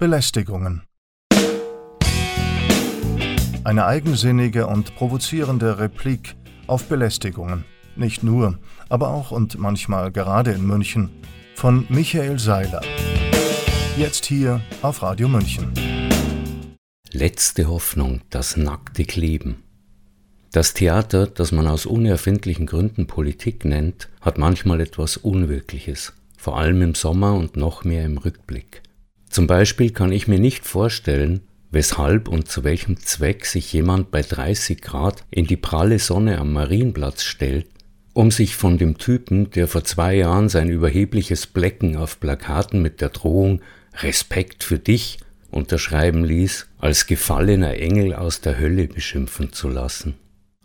Belästigungen. Eine eigensinnige und provozierende Replik auf Belästigungen. Nicht nur, aber auch und manchmal gerade in München. Von Michael Seiler. Jetzt hier auf Radio München. Letzte Hoffnung, das nackte Kleben. Das Theater, das man aus unerfindlichen Gründen Politik nennt, hat manchmal etwas Unwirkliches, vor allem im Sommer und noch mehr im Rückblick. Zum Beispiel kann ich mir nicht vorstellen, weshalb und zu welchem Zweck sich jemand bei 30 Grad in die pralle Sonne am Marienplatz stellt, um sich von dem Typen, der vor zwei Jahren sein überhebliches Blecken auf Plakaten mit der Drohung Respekt für dich unterschreiben ließ, als gefallener Engel aus der Hölle beschimpfen zu lassen.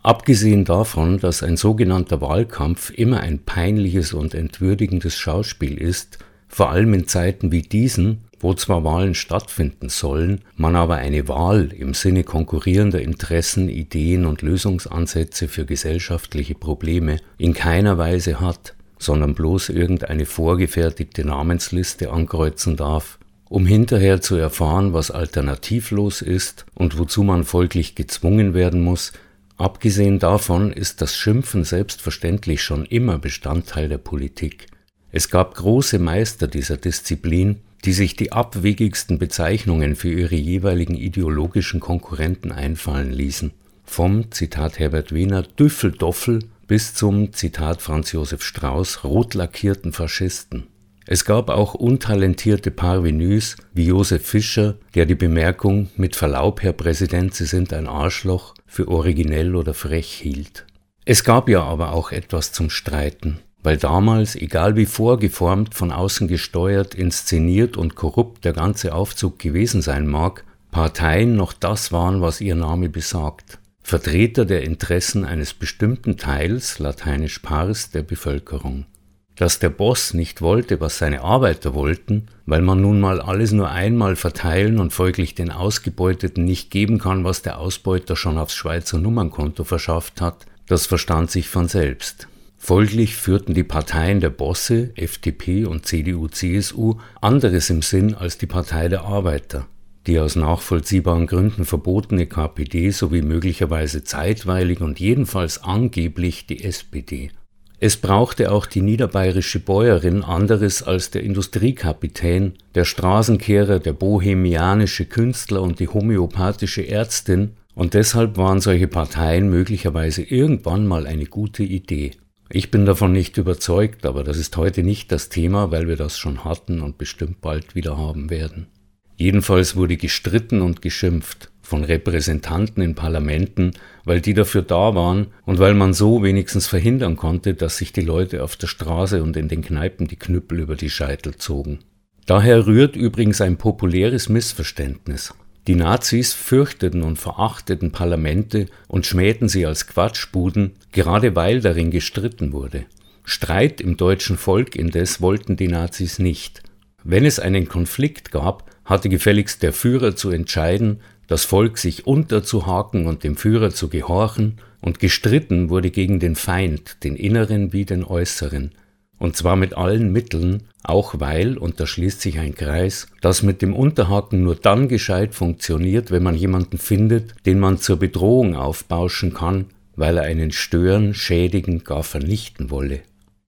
Abgesehen davon, dass ein sogenannter Wahlkampf immer ein peinliches und entwürdigendes Schauspiel ist, vor allem in Zeiten wie diesen, wo zwar Wahlen stattfinden sollen, man aber eine Wahl im Sinne konkurrierender Interessen, Ideen und Lösungsansätze für gesellschaftliche Probleme in keiner Weise hat, sondern bloß irgendeine vorgefertigte Namensliste ankreuzen darf, um hinterher zu erfahren, was alternativlos ist und wozu man folglich gezwungen werden muss, abgesehen davon ist das Schimpfen selbstverständlich schon immer Bestandteil der Politik. Es gab große Meister dieser Disziplin, die sich die abwegigsten Bezeichnungen für ihre jeweiligen ideologischen Konkurrenten einfallen ließen. Vom, Zitat Herbert Wehner, Düffeldoffel bis zum, Zitat Franz Josef Strauß, rot lackierten Faschisten. Es gab auch untalentierte Parvenus wie Josef Fischer, der die Bemerkung mit Verlaub, Herr Präsident, Sie sind ein Arschloch für originell oder frech hielt. Es gab ja aber auch etwas zum Streiten weil damals, egal wie vorgeformt, von außen gesteuert, inszeniert und korrupt der ganze Aufzug gewesen sein mag, Parteien noch das waren, was ihr Name besagt. Vertreter der Interessen eines bestimmten Teils, lateinisch pars, der Bevölkerung. Dass der Boss nicht wollte, was seine Arbeiter wollten, weil man nun mal alles nur einmal verteilen und folglich den Ausgebeuteten nicht geben kann, was der Ausbeuter schon aufs Schweizer Nummernkonto verschafft hat, das verstand sich von selbst. Folglich führten die Parteien der Bosse, FDP und CDU-CSU, anderes im Sinn als die Partei der Arbeiter. Die aus nachvollziehbaren Gründen verbotene KPD sowie möglicherweise zeitweilig und jedenfalls angeblich die SPD. Es brauchte auch die niederbayerische Bäuerin anderes als der Industriekapitän, der Straßenkehrer, der bohemianische Künstler und die homöopathische Ärztin, und deshalb waren solche Parteien möglicherweise irgendwann mal eine gute Idee. Ich bin davon nicht überzeugt, aber das ist heute nicht das Thema, weil wir das schon hatten und bestimmt bald wieder haben werden. Jedenfalls wurde gestritten und geschimpft von Repräsentanten in Parlamenten, weil die dafür da waren und weil man so wenigstens verhindern konnte, dass sich die Leute auf der Straße und in den Kneipen die Knüppel über die Scheitel zogen. Daher rührt übrigens ein populäres Missverständnis. Die Nazis fürchteten und verachteten Parlamente und schmähten sie als Quatschbuden, gerade weil darin gestritten wurde. Streit im deutschen Volk indes wollten die Nazis nicht. Wenn es einen Konflikt gab, hatte gefälligst der Führer zu entscheiden, das Volk sich unterzuhaken und dem Führer zu gehorchen, und gestritten wurde gegen den Feind, den inneren wie den äußeren, und zwar mit allen Mitteln, auch weil, und da schließt sich ein Kreis, das mit dem Unterhaken nur dann gescheit funktioniert, wenn man jemanden findet, den man zur Bedrohung aufbauschen kann, weil er einen stören, schädigen, gar vernichten wolle.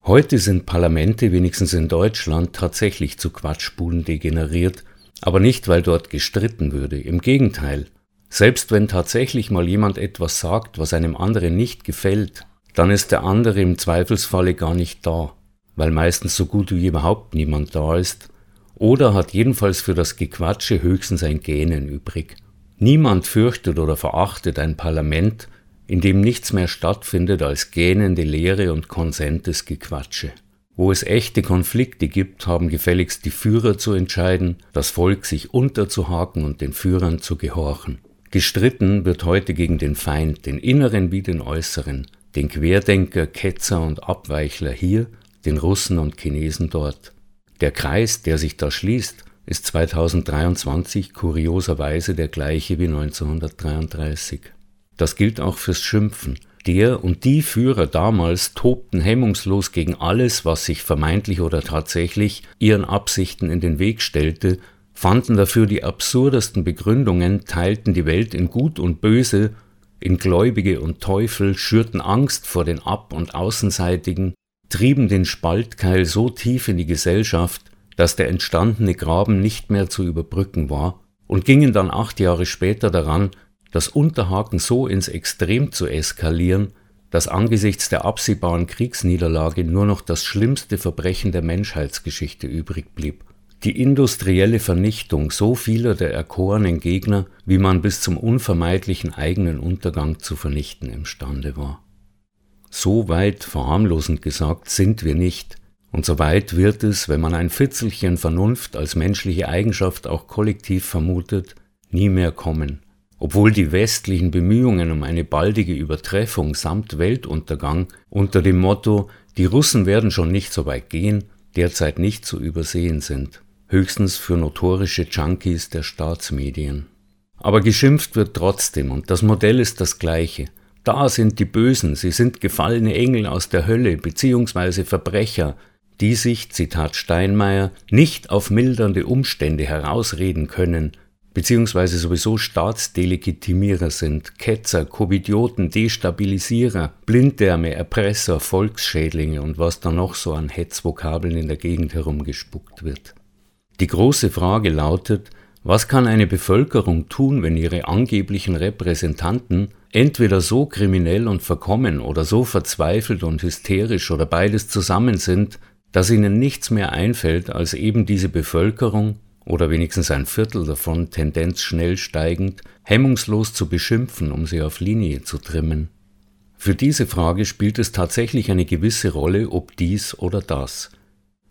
Heute sind Parlamente, wenigstens in Deutschland, tatsächlich zu Quatschbulen degeneriert, aber nicht, weil dort gestritten würde, im Gegenteil. Selbst wenn tatsächlich mal jemand etwas sagt, was einem anderen nicht gefällt, dann ist der andere im Zweifelsfalle gar nicht da weil meistens so gut wie überhaupt niemand da ist, oder hat jedenfalls für das Gequatsche höchstens ein Gähnen übrig. Niemand fürchtet oder verachtet ein Parlament, in dem nichts mehr stattfindet als gähnende Lehre und konsentes Gequatsche. Wo es echte Konflikte gibt, haben gefälligst die Führer zu entscheiden, das Volk sich unterzuhaken und den Führern zu gehorchen. Gestritten wird heute gegen den Feind, den inneren wie den äußeren, den Querdenker, Ketzer und Abweichler hier den Russen und Chinesen dort. Der Kreis, der sich da schließt, ist 2023 kurioserweise der gleiche wie 1933. Das gilt auch fürs Schimpfen. Der und die Führer damals tobten hemmungslos gegen alles, was sich vermeintlich oder tatsächlich ihren Absichten in den Weg stellte, fanden dafür die absurdesten Begründungen, teilten die Welt in Gut und Böse, in Gläubige und Teufel, schürten Angst vor den Ab- und Außenseitigen, trieben den Spaltkeil so tief in die Gesellschaft, dass der entstandene Graben nicht mehr zu überbrücken war, und gingen dann acht Jahre später daran, das Unterhaken so ins Extrem zu eskalieren, dass angesichts der absehbaren Kriegsniederlage nur noch das schlimmste Verbrechen der Menschheitsgeschichte übrig blieb. Die industrielle Vernichtung so vieler der erkorenen Gegner, wie man bis zum unvermeidlichen eigenen Untergang zu vernichten imstande war. So weit, verharmlosend gesagt, sind wir nicht, und so weit wird es, wenn man ein Fitzelchen Vernunft als menschliche Eigenschaft auch kollektiv vermutet, nie mehr kommen obwohl die westlichen Bemühungen um eine baldige Übertreffung samt Weltuntergang unter dem Motto Die Russen werden schon nicht so weit gehen, derzeit nicht zu übersehen sind, höchstens für notorische Junkies der Staatsmedien. Aber geschimpft wird trotzdem und das Modell ist das gleiche. Da sind die Bösen, sie sind gefallene Engel aus der Hölle beziehungsweise Verbrecher, die sich, Zitat Steinmeier, nicht auf mildernde Umstände herausreden können, beziehungsweise sowieso Staatsdelegitimierer sind, Ketzer, Covidioten, Destabilisierer, Blinddärme, Erpresser, Volksschädlinge und was da noch so an Hetzvokabeln in der Gegend herumgespuckt wird. Die große Frage lautet, was kann eine Bevölkerung tun, wenn ihre angeblichen Repräsentanten entweder so kriminell und verkommen oder so verzweifelt und hysterisch oder beides zusammen sind, dass ihnen nichts mehr einfällt, als eben diese Bevölkerung oder wenigstens ein Viertel davon, Tendenz schnell steigend, hemmungslos zu beschimpfen, um sie auf Linie zu trimmen. Für diese Frage spielt es tatsächlich eine gewisse Rolle, ob dies oder das.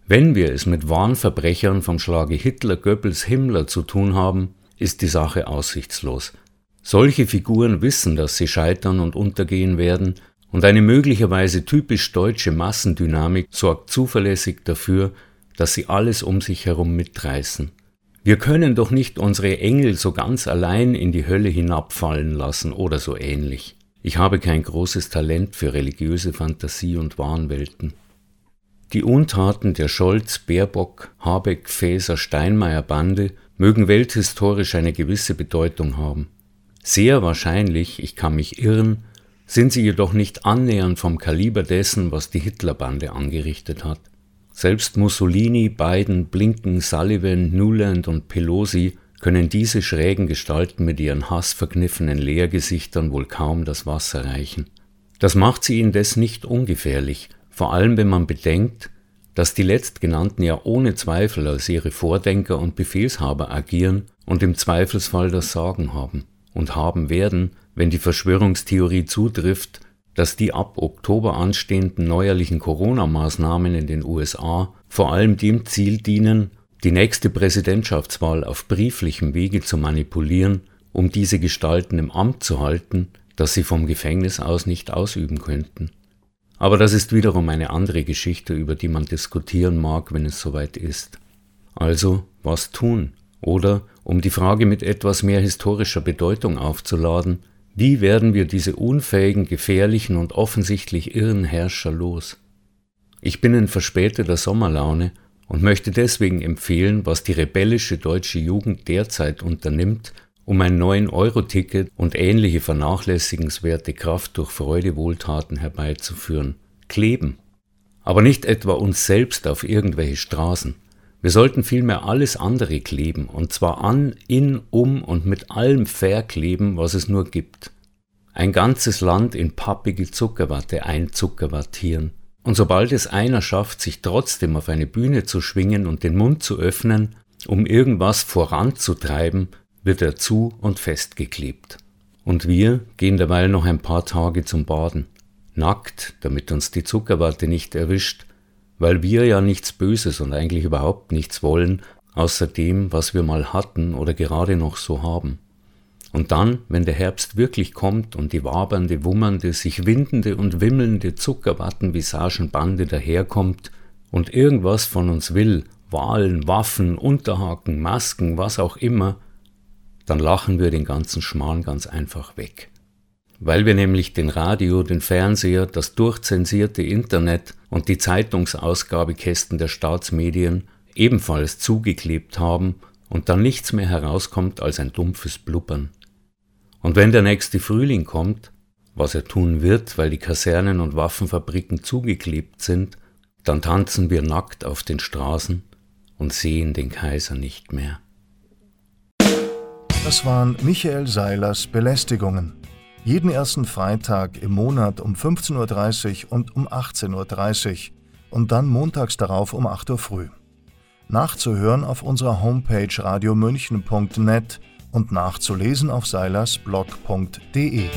Wenn wir es mit Wahnverbrechern vom Schlage Hitler, Goebbels, Himmler zu tun haben, ist die Sache aussichtslos. Solche Figuren wissen, dass sie scheitern und untergehen werden, und eine möglicherweise typisch deutsche Massendynamik sorgt zuverlässig dafür, dass sie alles um sich herum mitreißen. Wir können doch nicht unsere Engel so ganz allein in die Hölle hinabfallen lassen oder so ähnlich. Ich habe kein großes Talent für religiöse Fantasie und Wahnwelten. Die Untaten der Scholz, Baerbock, Habeck, Faeser, Steinmeier Bande mögen welthistorisch eine gewisse Bedeutung haben. Sehr wahrscheinlich, ich kann mich irren, sind sie jedoch nicht annähernd vom Kaliber dessen, was die Hitlerbande angerichtet hat. Selbst Mussolini, Biden, Blinken, Sullivan, Nuland und Pelosi können diese schrägen Gestalten mit ihren hassverkniffenen Leergesichtern wohl kaum das Wasser reichen. Das macht sie indes nicht ungefährlich, vor allem wenn man bedenkt, dass die letztgenannten ja ohne Zweifel als ihre Vordenker und Befehlshaber agieren und im Zweifelsfall das Sagen haben und haben werden, wenn die Verschwörungstheorie zutrifft, dass die ab Oktober anstehenden neuerlichen Corona-Maßnahmen in den USA vor allem dem Ziel dienen, die nächste Präsidentschaftswahl auf brieflichem Wege zu manipulieren, um diese Gestalten im Amt zu halten, das sie vom Gefängnis aus nicht ausüben könnten. Aber das ist wiederum eine andere Geschichte, über die man diskutieren mag, wenn es soweit ist. Also, was tun? Oder, um die Frage mit etwas mehr historischer Bedeutung aufzuladen, wie werden wir diese unfähigen, gefährlichen und offensichtlich irren Herrscher los? Ich bin in verspäteter Sommerlaune und möchte deswegen empfehlen, was die rebellische deutsche Jugend derzeit unternimmt, um ein 9-Euro-Ticket und ähnliche vernachlässigenswerte Kraft durch Freudewohltaten herbeizuführen. Kleben. Aber nicht etwa uns selbst auf irgendwelche Straßen. Wir sollten vielmehr alles andere kleben, und zwar an, in, um und mit allem verkleben, was es nur gibt. Ein ganzes Land in pappige Zuckerwatte einzuckerwattieren. Und sobald es einer schafft, sich trotzdem auf eine Bühne zu schwingen und den Mund zu öffnen, um irgendwas voranzutreiben, wird er zu und festgeklebt. Und wir gehen derweil noch ein paar Tage zum Baden. Nackt, damit uns die Zuckerwatte nicht erwischt, weil wir ja nichts Böses und eigentlich überhaupt nichts wollen, außer dem, was wir mal hatten oder gerade noch so haben. Und dann, wenn der Herbst wirklich kommt und die wabernde, wummernde, sich windende und wimmelnde Zuckerwattenvisagenbande daherkommt und irgendwas von uns will, Wahlen, Waffen, Unterhaken, Masken, was auch immer, dann lachen wir den ganzen Schmarrn ganz einfach weg weil wir nämlich den Radio, den Fernseher, das durchzensierte Internet und die Zeitungsausgabekästen der Staatsmedien ebenfalls zugeklebt haben und dann nichts mehr herauskommt als ein dumpfes Blubbern. Und wenn der nächste Frühling kommt, was er tun wird, weil die Kasernen und Waffenfabriken zugeklebt sind, dann tanzen wir nackt auf den Straßen und sehen den Kaiser nicht mehr. Das waren Michael Seilers Belästigungen. Jeden ersten Freitag im Monat um 15.30 Uhr und um 18.30 Uhr und dann montags darauf um 8 Uhr früh. Nachzuhören auf unserer Homepage radiomünchen.net und nachzulesen auf seilersblog.de.